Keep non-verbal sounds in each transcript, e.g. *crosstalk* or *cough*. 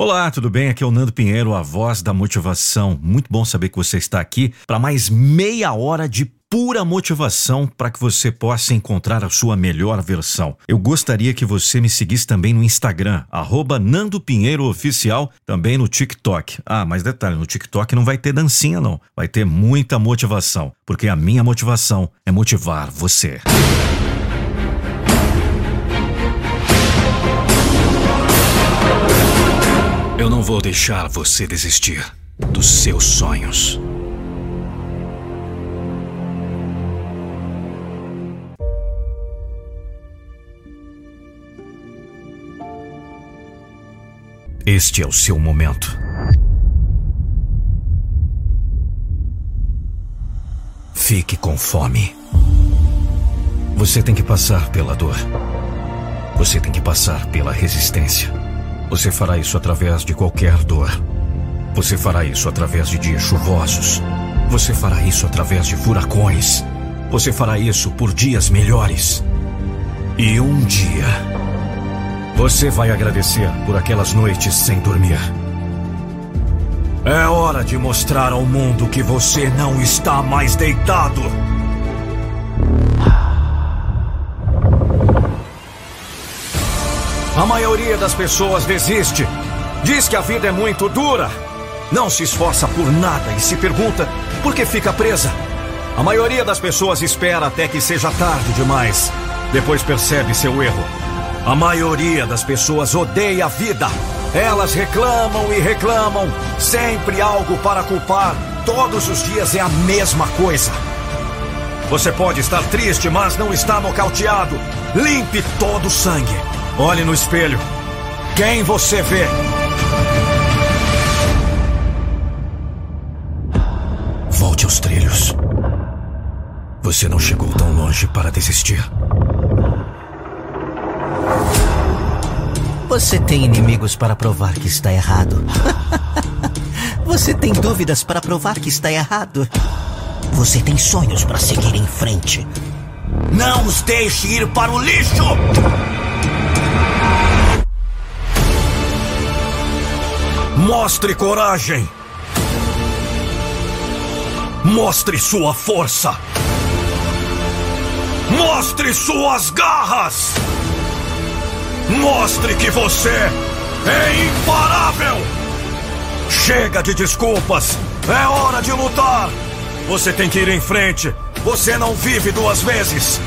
Olá, tudo bem? Aqui é o Nando Pinheiro, a voz da motivação. Muito bom saber que você está aqui para mais meia hora de pura motivação para que você possa encontrar a sua melhor versão. Eu gostaria que você me seguisse também no Instagram, arroba Nando Pinheiro Oficial, também no TikTok. Ah, mas detalhe, no TikTok não vai ter dancinha não, vai ter muita motivação, porque a minha motivação é motivar você. Eu não vou deixar você desistir dos seus sonhos. Este é o seu momento. Fique com fome. Você tem que passar pela dor. Você tem que passar pela resistência. Você fará isso através de qualquer dor. Você fará isso através de dias chuvosos. Você fará isso através de furacões. Você fará isso por dias melhores. E um dia, você vai agradecer por aquelas noites sem dormir. É hora de mostrar ao mundo que você não está mais deitado. A maioria das pessoas desiste. Diz que a vida é muito dura. Não se esforça por nada e se pergunta por que fica presa. A maioria das pessoas espera até que seja tarde demais. Depois percebe seu erro. A maioria das pessoas odeia a vida. Elas reclamam e reclamam. Sempre algo para culpar. Todos os dias é a mesma coisa. Você pode estar triste, mas não está nocauteado. Limpe todo o sangue. Olhe no espelho. Quem você vê? Volte aos trilhos. Você não chegou tão longe para desistir. Você tem inimigos para provar que está errado. *laughs* Você tem dúvidas para provar que está errado. Você tem sonhos para seguir em frente. Não os deixe ir para o lixo! Mostre coragem. Mostre sua força. Mostre suas garras. Mostre que você é imparável. Chega de desculpas. É hora de lutar. Você tem que ir em frente. Você não vive duas vezes.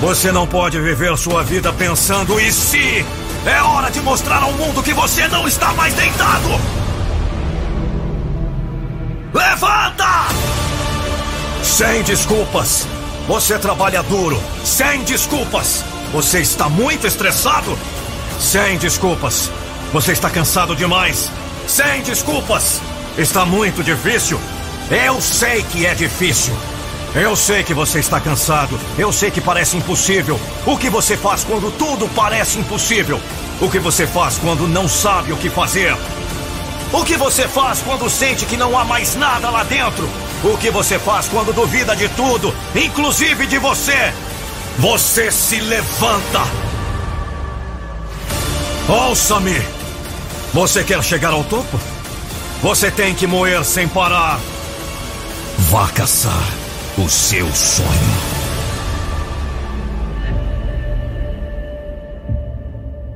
Você não pode viver sua vida pensando e se. É hora de mostrar ao mundo que você não está mais deitado! Levanta! Sem desculpas! Você trabalha duro! Sem desculpas! Você está muito estressado? Sem desculpas! Você está cansado demais? Sem desculpas! Está muito difícil? Eu sei que é difícil! Eu sei que você está cansado. Eu sei que parece impossível. O que você faz quando tudo parece impossível? O que você faz quando não sabe o que fazer? O que você faz quando sente que não há mais nada lá dentro? O que você faz quando duvida de tudo, inclusive de você? Você se levanta. Ouça-me. Você quer chegar ao topo? Você tem que moer sem parar. Vá caçar o seu sonho.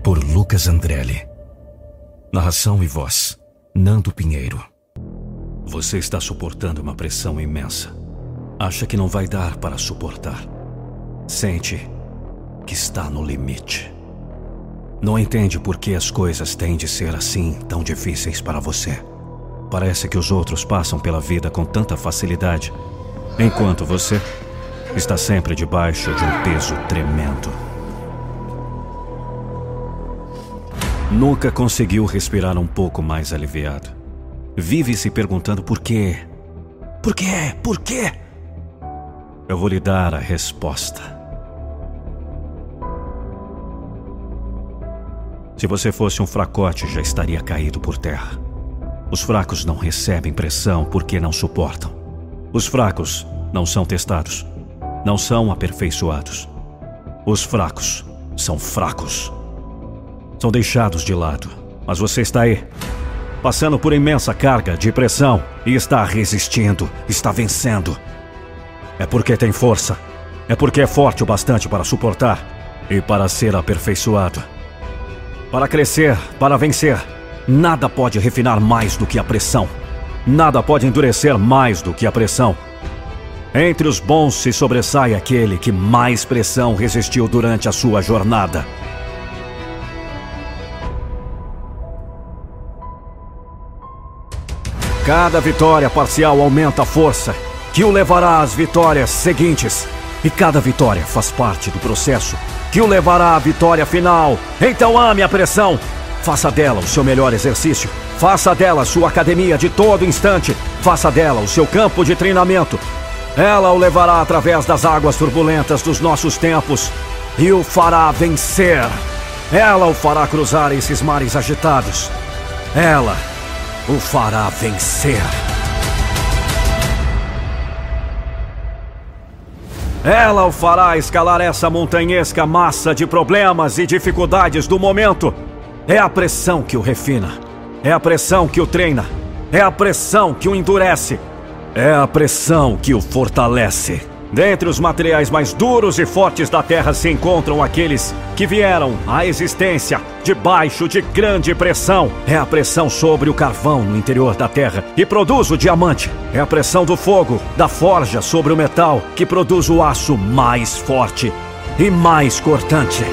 Por Lucas Andrelli. Narração e voz: Nando Pinheiro. Você está suportando uma pressão imensa. Acha que não vai dar para suportar. Sente que está no limite. Não entende por que as coisas têm de ser assim tão difíceis para você. Parece que os outros passam pela vida com tanta facilidade Enquanto você está sempre debaixo de um peso tremendo. Nunca conseguiu respirar um pouco mais aliviado. Vive se perguntando por quê. Por quê? Por quê? Eu vou lhe dar a resposta. Se você fosse um fracote, já estaria caído por terra. Os fracos não recebem pressão porque não suportam. Os fracos não são testados, não são aperfeiçoados. Os fracos são fracos. São deixados de lado, Mas você está aí, passando por imensa carga de pressão e está resistindo, está vencendo. É porque tem força. É porque é forte o bastante para suportar e para ser aperfeiçoado. Para crescer, para vencer, nada pode refinar mais do que a pressão. Nada pode endurecer mais do que a pressão. Entre os bons se sobressai aquele que mais pressão resistiu durante a sua jornada. Cada vitória parcial aumenta a força, que o levará às vitórias seguintes. E cada vitória faz parte do processo, que o levará à vitória final. Então ame a pressão. Faça dela o seu melhor exercício. Faça dela sua academia de todo instante. Faça dela o seu campo de treinamento. Ela o levará através das águas turbulentas dos nossos tempos e o fará vencer. Ela o fará cruzar esses mares agitados. Ela o fará vencer. Ela o fará escalar essa montanhesca massa de problemas e dificuldades do momento. É a pressão que o refina. É a pressão que o treina. É a pressão que o endurece. É a pressão que o fortalece. Dentre os materiais mais duros e fortes da Terra se encontram aqueles que vieram à existência debaixo de grande pressão. É a pressão sobre o carvão no interior da Terra que produz o diamante. É a pressão do fogo, da forja sobre o metal que produz o aço mais forte e mais cortante.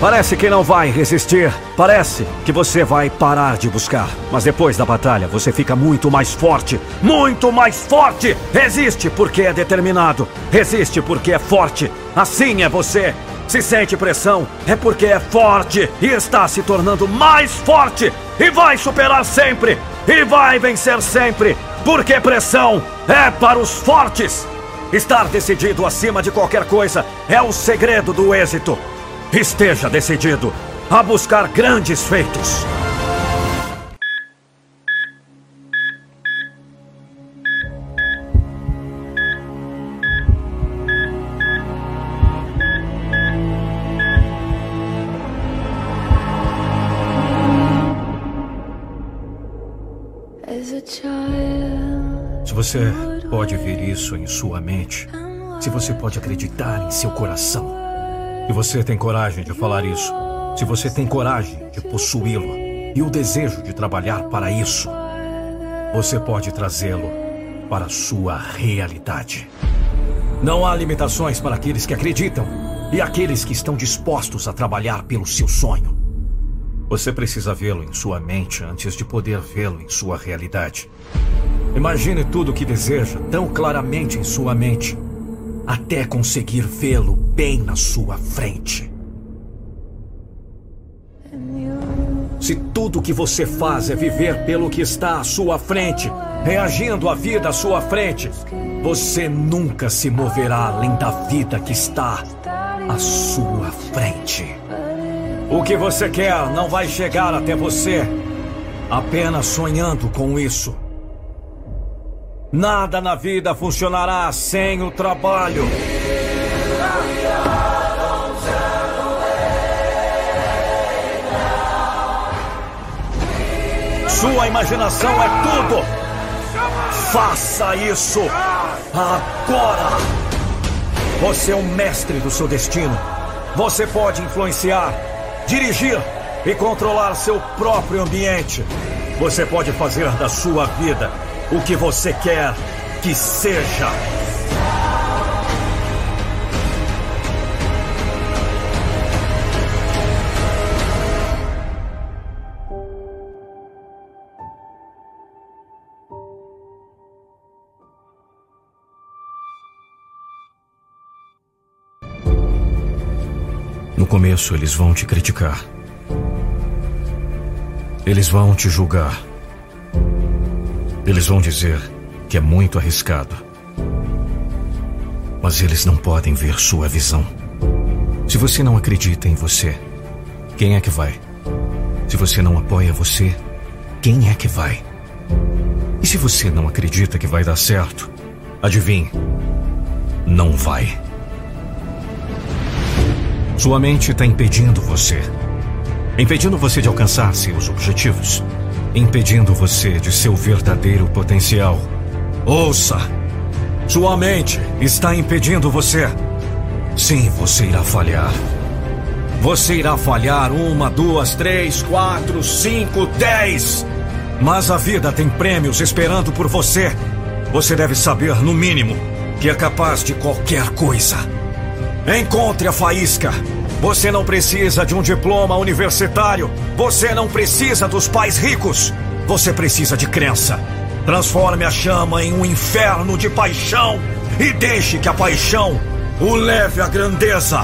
Parece que não vai resistir. Parece que você vai parar de buscar. Mas depois da batalha, você fica muito mais forte. Muito mais forte! Resiste porque é determinado. Resiste porque é forte. Assim é você. Se sente pressão, é porque é forte e está se tornando mais forte. E vai superar sempre. E vai vencer sempre. Porque pressão é para os fortes. Estar decidido acima de qualquer coisa é o segredo do êxito. Esteja decidido a buscar grandes feitos. Se você pode ver isso em sua mente, se você pode acreditar em seu coração, e você tem coragem de falar isso, se você tem coragem de possuí-lo e o desejo de trabalhar para isso, você pode trazê-lo para a sua realidade. Não há limitações para aqueles que acreditam e aqueles que estão dispostos a trabalhar pelo seu sonho. Você precisa vê-lo em sua mente antes de poder vê-lo em sua realidade. Imagine tudo o que deseja tão claramente em sua mente até conseguir vê-lo bem na sua frente. Se tudo que você faz é viver pelo que está à sua frente, reagindo à vida à sua frente, você nunca se moverá além da vida que está à sua frente. O que você quer não vai chegar até você apenas sonhando com isso. Nada na vida funcionará sem o trabalho. Sua imaginação é tudo. Faça isso agora. Você é o mestre do seu destino. Você pode influenciar, dirigir e controlar seu próprio ambiente. Você pode fazer da sua vida o que você quer que seja. No começo, eles vão te criticar. Eles vão te julgar. Eles vão dizer que é muito arriscado. Mas eles não podem ver sua visão. Se você não acredita em você, quem é que vai? Se você não apoia você, quem é que vai? E se você não acredita que vai dar certo, adivinhe, não vai. Sua mente está impedindo você. Impedindo você de alcançar seus objetivos. Impedindo você de seu verdadeiro potencial. Ouça! Sua mente está impedindo você. Sim, você irá falhar. Você irá falhar uma, duas, três, quatro, cinco, dez. Mas a vida tem prêmios esperando por você. Você deve saber, no mínimo, que é capaz de qualquer coisa. Encontre a faísca. Você não precisa de um diploma universitário. Você não precisa dos pais ricos. Você precisa de crença. Transforme a chama em um inferno de paixão e deixe que a paixão o leve à grandeza.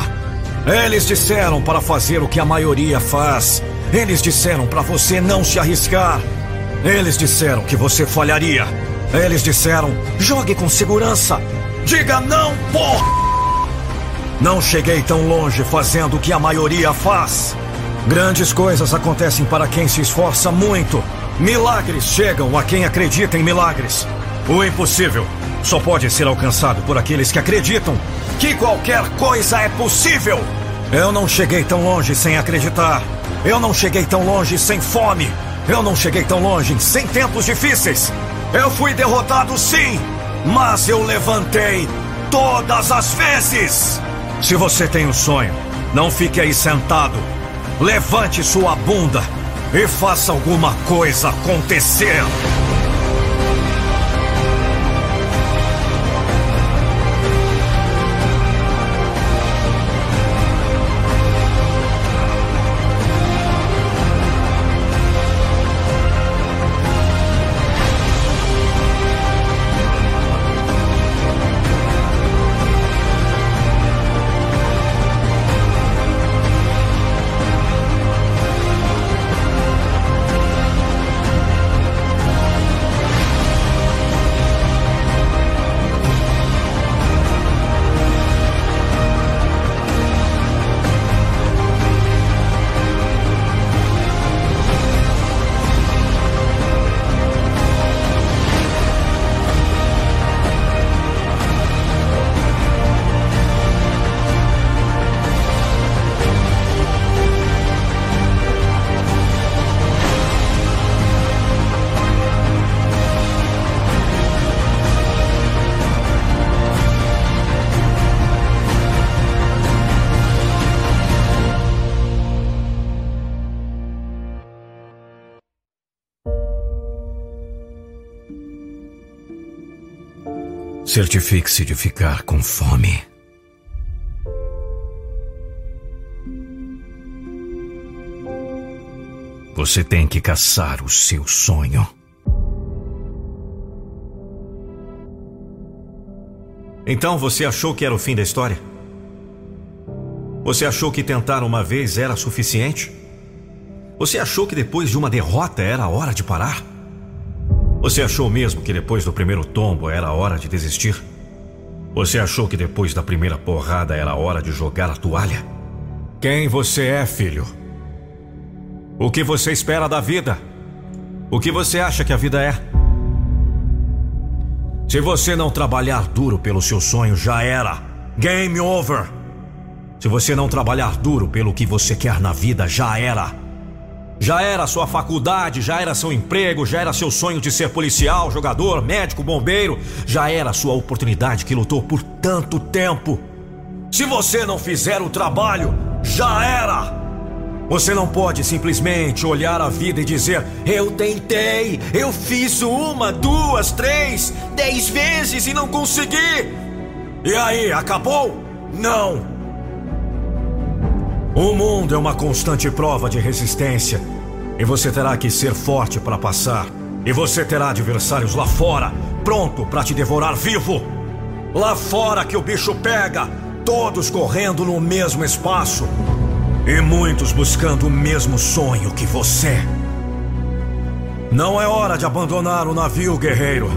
Eles disseram para fazer o que a maioria faz. Eles disseram para você não se arriscar. Eles disseram que você falharia. Eles disseram: jogue com segurança. Diga não, por. Não cheguei tão longe fazendo o que a maioria faz. Grandes coisas acontecem para quem se esforça muito. Milagres chegam a quem acredita em milagres. O impossível só pode ser alcançado por aqueles que acreditam que qualquer coisa é possível. Eu não cheguei tão longe sem acreditar. Eu não cheguei tão longe sem fome. Eu não cheguei tão longe sem tempos difíceis. Eu fui derrotado sim, mas eu levantei todas as vezes. Se você tem um sonho, não fique aí sentado. Levante sua bunda e faça alguma coisa acontecer. Certifique-se de ficar com fome. Você tem que caçar o seu sonho. Então você achou que era o fim da história? Você achou que tentar uma vez era suficiente? Você achou que depois de uma derrota era a hora de parar? Você achou mesmo que depois do primeiro tombo era hora de desistir? Você achou que depois da primeira porrada era hora de jogar a toalha? Quem você é, filho? O que você espera da vida? O que você acha que a vida é? Se você não trabalhar duro pelo seu sonho, já era. Game over. Se você não trabalhar duro pelo que você quer na vida, já era. Já era sua faculdade, já era seu emprego, já era seu sonho de ser policial, jogador, médico, bombeiro, já era sua oportunidade que lutou por tanto tempo. Se você não fizer o trabalho, já era. Você não pode simplesmente olhar a vida e dizer: Eu tentei, eu fiz uma, duas, três, dez vezes e não consegui. E aí, acabou? Não. O mundo é uma constante prova de resistência. E você terá que ser forte para passar. E você terá adversários lá fora, pronto para te devorar vivo. Lá fora que o bicho pega, todos correndo no mesmo espaço. E muitos buscando o mesmo sonho que você. Não é hora de abandonar o navio, guerreiro.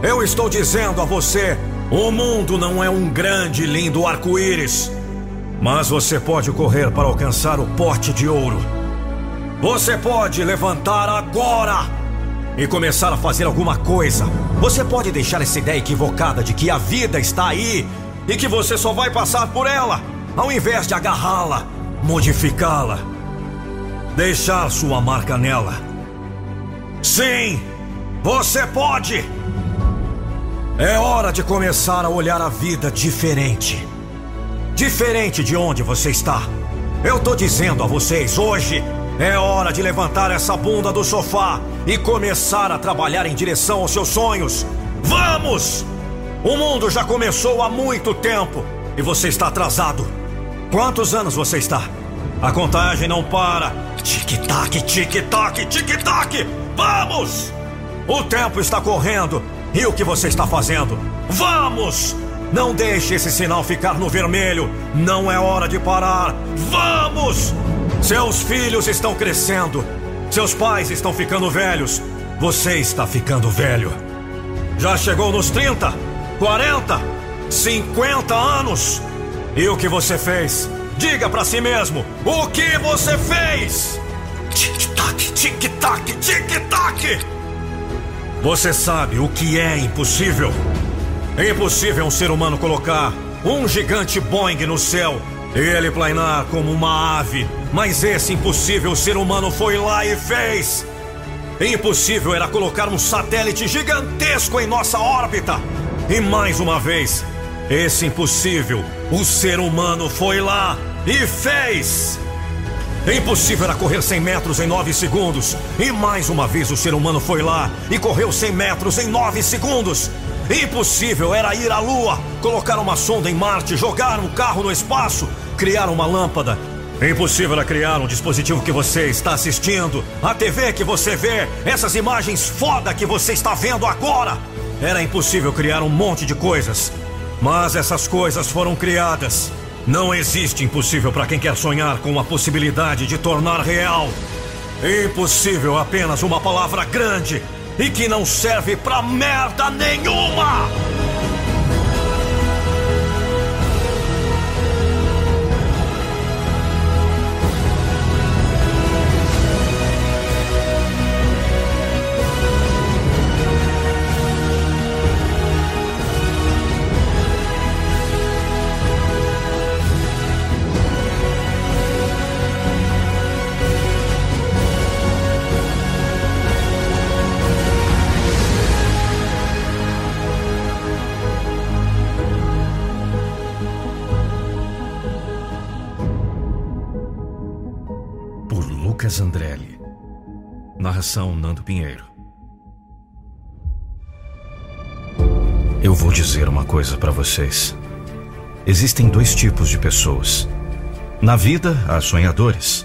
Eu estou dizendo a você: o mundo não é um grande e lindo arco-íris. Mas você pode correr para alcançar o pote de ouro. Você pode levantar agora e começar a fazer alguma coisa. Você pode deixar essa ideia equivocada de que a vida está aí e que você só vai passar por ela. ao invés de agarrá-la, modificá-la, deixar sua marca nela. Sim, você pode! É hora de começar a olhar a vida diferente. Diferente de onde você está. Eu tô dizendo a vocês, hoje é hora de levantar essa bunda do sofá e começar a trabalhar em direção aos seus sonhos. Vamos! O mundo já começou há muito tempo e você está atrasado. Quantos anos você está? A contagem não para. Tic-tac, tic-tac, tic-tac! Vamos! O tempo está correndo e o que você está fazendo? Vamos! Não deixe esse sinal ficar no vermelho. Não é hora de parar. Vamos! Seus filhos estão crescendo. Seus pais estão ficando velhos. Você está ficando velho. Já chegou nos 30, 40, 50 anos. E o que você fez? Diga para si mesmo: o que você fez? Tic-tac, tic-tac, tic-tac. Você sabe o que é impossível? É impossível um ser humano colocar um gigante Boeing no céu e ele planar como uma ave. Mas esse impossível ser humano foi lá e fez. Impossível era colocar um satélite gigantesco em nossa órbita. E mais uma vez, esse impossível, o ser humano foi lá e fez. Impossível era correr 100 metros em 9 segundos. E mais uma vez o ser humano foi lá e correu 100 metros em 9 segundos. Impossível era ir à Lua, colocar uma sonda em Marte, jogar um carro no espaço, criar uma lâmpada. Impossível era criar um dispositivo que você está assistindo, a TV que você vê, essas imagens foda que você está vendo agora. Era impossível criar um monte de coisas. Mas essas coisas foram criadas. Não existe impossível para quem quer sonhar com a possibilidade de tornar real. Impossível é apenas uma palavra grande e que não serve pra merda nenhuma! Lucas Andrelli. Narração Nando Pinheiro. Eu vou dizer uma coisa para vocês. Existem dois tipos de pessoas. Na vida, há sonhadores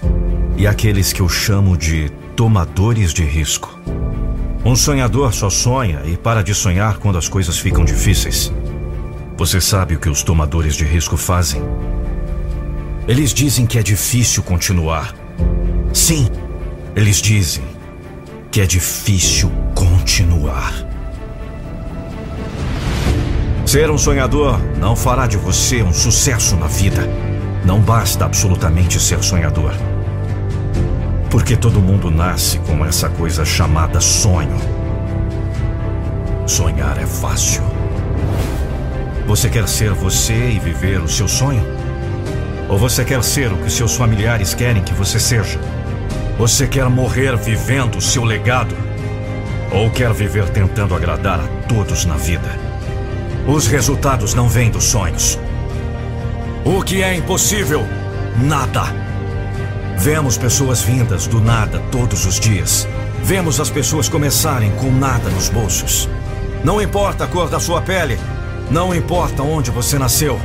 e aqueles que eu chamo de tomadores de risco. Um sonhador só sonha e para de sonhar quando as coisas ficam difíceis. Você sabe o que os tomadores de risco fazem? Eles dizem que é difícil continuar, Sim, eles dizem que é difícil continuar. Ser um sonhador não fará de você um sucesso na vida. Não basta absolutamente ser sonhador. Porque todo mundo nasce com essa coisa chamada sonho. Sonhar é fácil. Você quer ser você e viver o seu sonho? Ou você quer ser o que seus familiares querem que você seja? Você quer morrer vivendo o seu legado? Ou quer viver tentando agradar a todos na vida? Os resultados não vêm dos sonhos. O que é impossível? Nada. Vemos pessoas vindas do nada todos os dias. Vemos as pessoas começarem com nada nos bolsos. Não importa a cor da sua pele, não importa onde você nasceu,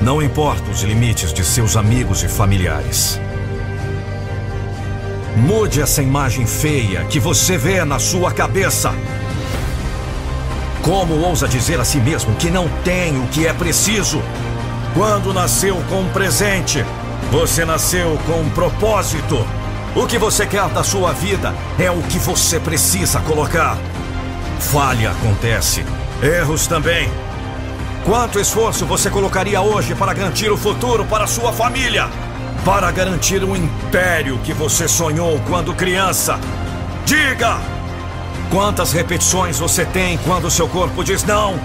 não importa os limites de seus amigos e familiares. Mude essa imagem feia que você vê na sua cabeça. Como ousa dizer a si mesmo que não tem o que é preciso? Quando nasceu com um presente, você nasceu com um propósito. O que você quer da sua vida é o que você precisa colocar. Falha acontece, erros também. Quanto esforço você colocaria hoje para garantir o futuro para sua família? Para garantir o império que você sonhou quando criança. Diga! Quantas repetições você tem quando seu corpo diz não?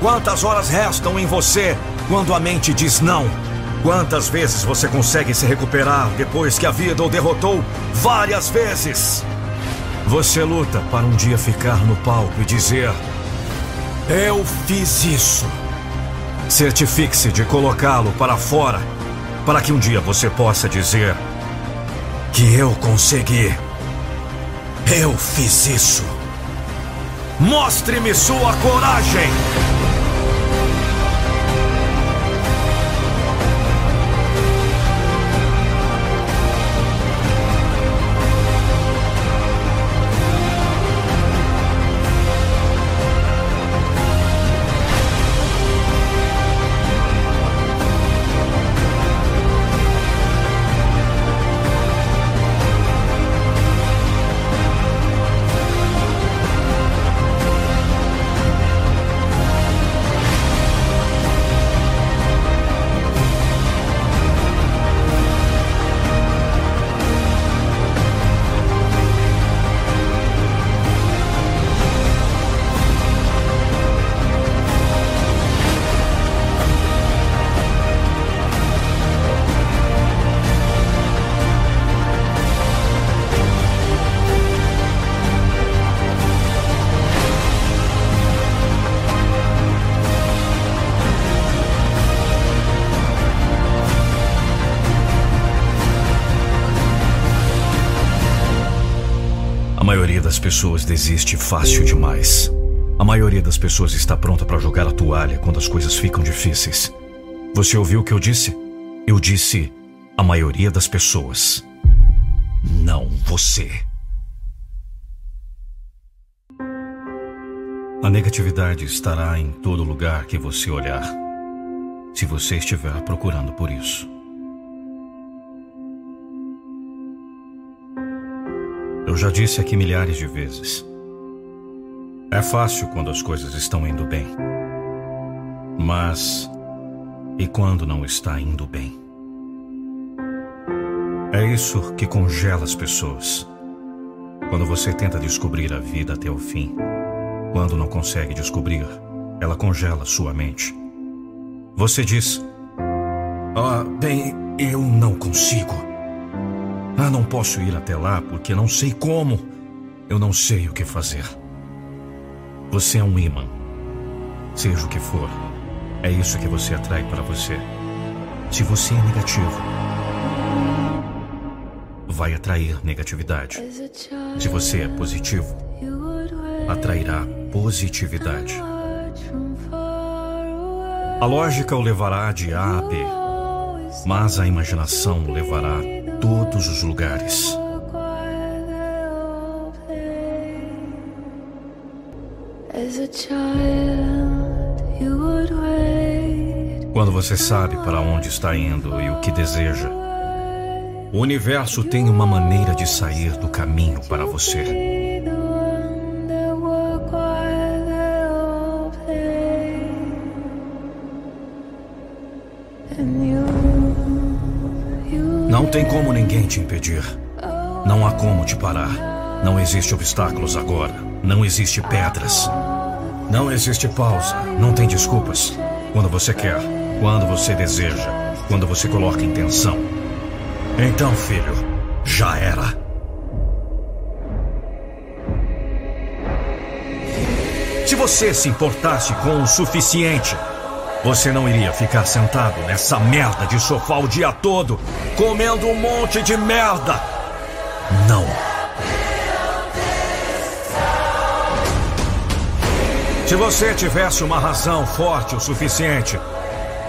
Quantas horas restam em você quando a mente diz não? Quantas vezes você consegue se recuperar depois que a vida o derrotou várias vezes? Você luta para um dia ficar no palco e dizer: Eu fiz isso. Certifique-se de colocá-lo para fora, para que um dia você possa dizer: Que eu consegui. Eu fiz isso. Mostre-me sua coragem! Das pessoas desiste fácil demais. A maioria das pessoas está pronta para jogar a toalha quando as coisas ficam difíceis. Você ouviu o que eu disse? Eu disse a maioria das pessoas. Não você. A negatividade estará em todo lugar que você olhar, se você estiver procurando por isso. Eu já disse aqui milhares de vezes. É fácil quando as coisas estão indo bem. Mas. E quando não está indo bem? É isso que congela as pessoas. Quando você tenta descobrir a vida até o fim, quando não consegue descobrir, ela congela sua mente. Você diz: Ah, bem, eu não consigo. Ah, não posso ir até lá porque não sei como. Eu não sei o que fazer. Você é um imã. Seja o que for, é isso que você atrai para você. Se você é negativo, vai atrair negatividade. Se você é positivo, atrairá positividade. A lógica o levará de A a B, mas a imaginação o levará todos os lugares. Quando você sabe para onde está indo e o que deseja, o universo tem uma maneira de sair do caminho para você. Não tem como ninguém te impedir. Não há como te parar. Não existe obstáculos agora. Não existe pedras. Não existe pausa. Não tem desculpas. Quando você quer, quando você deseja, quando você coloca intenção. Então, filho, já era. Se você se importasse com o suficiente, você não iria ficar sentado nessa merda de sofá o dia todo, comendo um monte de merda. Não. Se você tivesse uma razão forte o suficiente,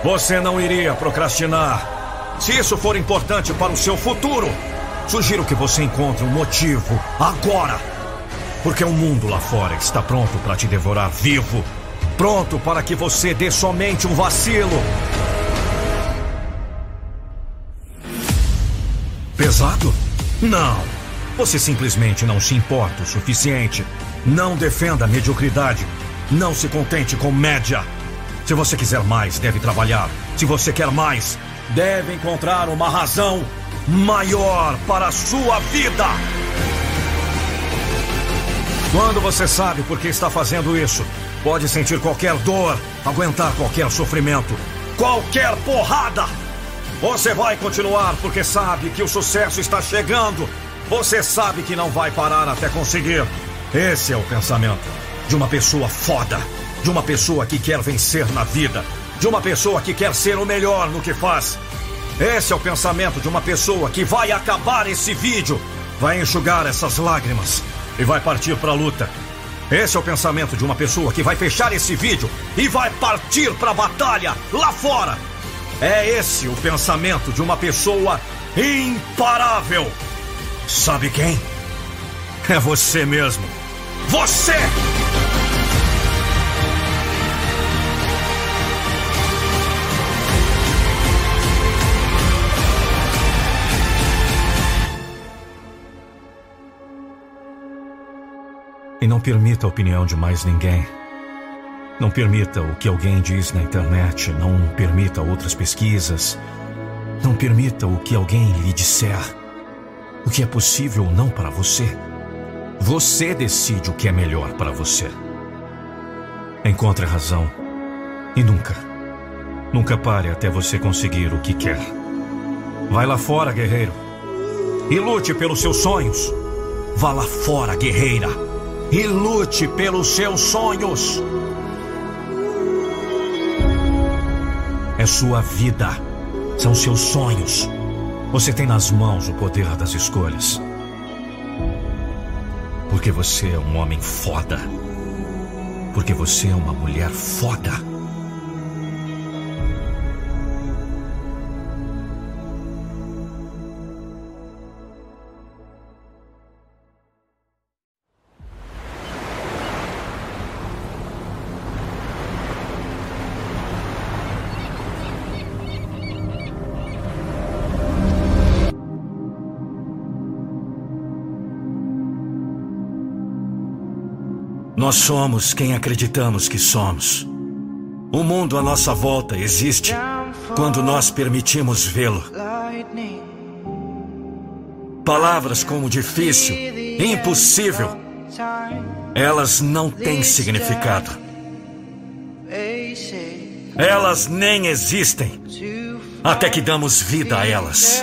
você não iria procrastinar. Se isso for importante para o seu futuro, sugiro que você encontre um motivo agora. Porque o mundo lá fora está pronto para te devorar vivo pronto para que você dê somente um vacilo. Pesado? Não. Você simplesmente não se importa o suficiente. Não defenda a mediocridade. Não se contente com média. Se você quiser mais, deve trabalhar. Se você quer mais, deve encontrar uma razão maior para a sua vida. Quando você sabe por que está fazendo isso, Pode sentir qualquer dor, aguentar qualquer sofrimento, qualquer porrada. Você vai continuar porque sabe que o sucesso está chegando. Você sabe que não vai parar até conseguir. Esse é o pensamento de uma pessoa foda, de uma pessoa que quer vencer na vida, de uma pessoa que quer ser o melhor no que faz. Esse é o pensamento de uma pessoa que vai acabar esse vídeo, vai enxugar essas lágrimas e vai partir para a luta. Esse é o pensamento de uma pessoa que vai fechar esse vídeo e vai partir para a batalha lá fora. É esse o pensamento de uma pessoa imparável. Sabe quem? É você mesmo. Você! Não permita a opinião de mais ninguém. Não permita o que alguém diz na internet. Não permita outras pesquisas. Não permita o que alguém lhe disser. O que é possível ou não para você. Você decide o que é melhor para você. Encontre a razão. E nunca, nunca pare até você conseguir o que quer. Vai lá fora, guerreiro. E lute pelos seus sonhos. Vá lá fora, guerreira. E lute pelos seus sonhos. É sua vida. São seus sonhos. Você tem nas mãos o poder das escolhas. Porque você é um homem foda. Porque você é uma mulher foda. Nós somos quem acreditamos que somos. O mundo à nossa volta existe quando nós permitimos vê-lo. Palavras como difícil, impossível, elas não têm significado. Elas nem existem até que damos vida a elas.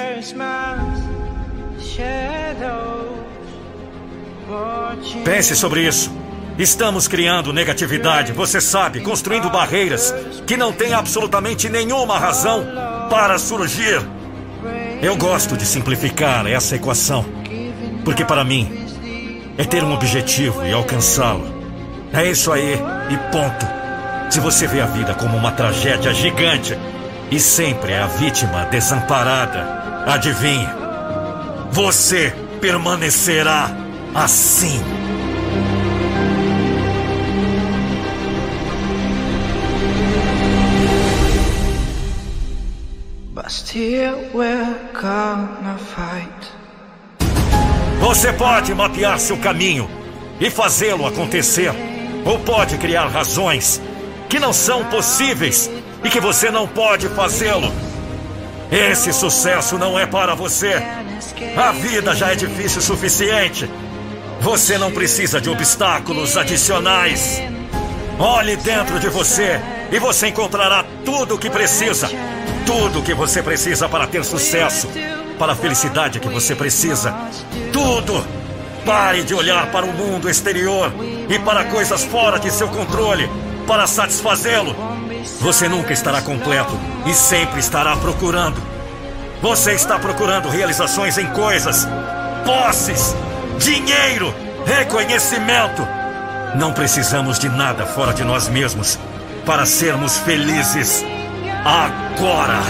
Pense sobre isso. Estamos criando negatividade, você sabe, construindo barreiras que não têm absolutamente nenhuma razão para surgir. Eu gosto de simplificar essa equação, porque para mim é ter um objetivo e alcançá-lo. É isso aí e ponto. Se você vê a vida como uma tragédia gigante e sempre é a vítima desamparada, adivinhe, você permanecerá assim. Você pode mapear seu caminho e fazê-lo acontecer, ou pode criar razões que não são possíveis e que você não pode fazê-lo. Esse sucesso não é para você. A vida já é difícil o suficiente. Você não precisa de obstáculos adicionais. Olhe dentro de você e você encontrará tudo o que precisa. Tudo o que você precisa para ter sucesso, para a felicidade que você precisa. Tudo! Pare de olhar para o mundo exterior e para coisas fora de seu controle para satisfazê-lo. Você nunca estará completo e sempre estará procurando. Você está procurando realizações em coisas, posses, dinheiro, reconhecimento. Não precisamos de nada fora de nós mesmos para sermos felizes agora!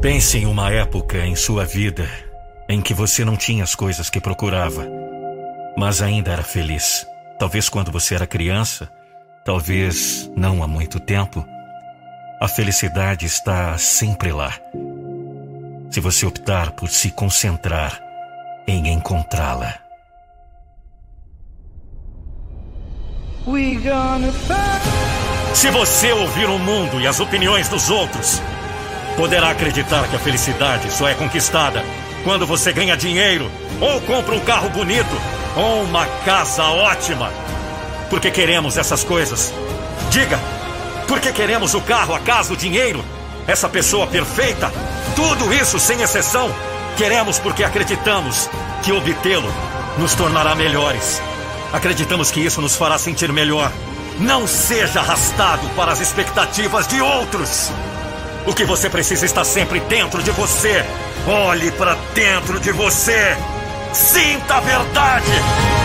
Pense em uma época em sua vida em que você não tinha as coisas que procurava, mas ainda era feliz. Talvez quando você era criança, talvez não há muito tempo. A felicidade está sempre lá se você optar por se concentrar em encontrá-la. Se você ouvir o mundo e as opiniões dos outros, poderá acreditar que a felicidade só é conquistada quando você ganha dinheiro, ou compra um carro bonito, ou uma casa ótima. Porque queremos essas coisas. Diga, porque queremos o carro, a casa, o dinheiro, essa pessoa perfeita, tudo isso sem exceção. Queremos porque acreditamos que obtê-lo nos tornará melhores. Acreditamos que isso nos fará sentir melhor. Não seja arrastado para as expectativas de outros. O que você precisa está sempre dentro de você. Olhe para dentro de você. Sinta a verdade.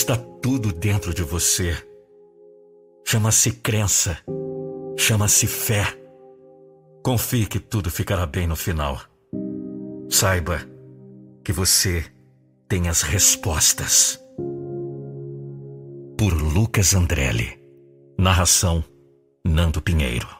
Está tudo dentro de você. Chama-se crença. Chama-se fé. Confie que tudo ficará bem no final. Saiba que você tem as respostas por Lucas Andrelli. Narração: Nando Pinheiro.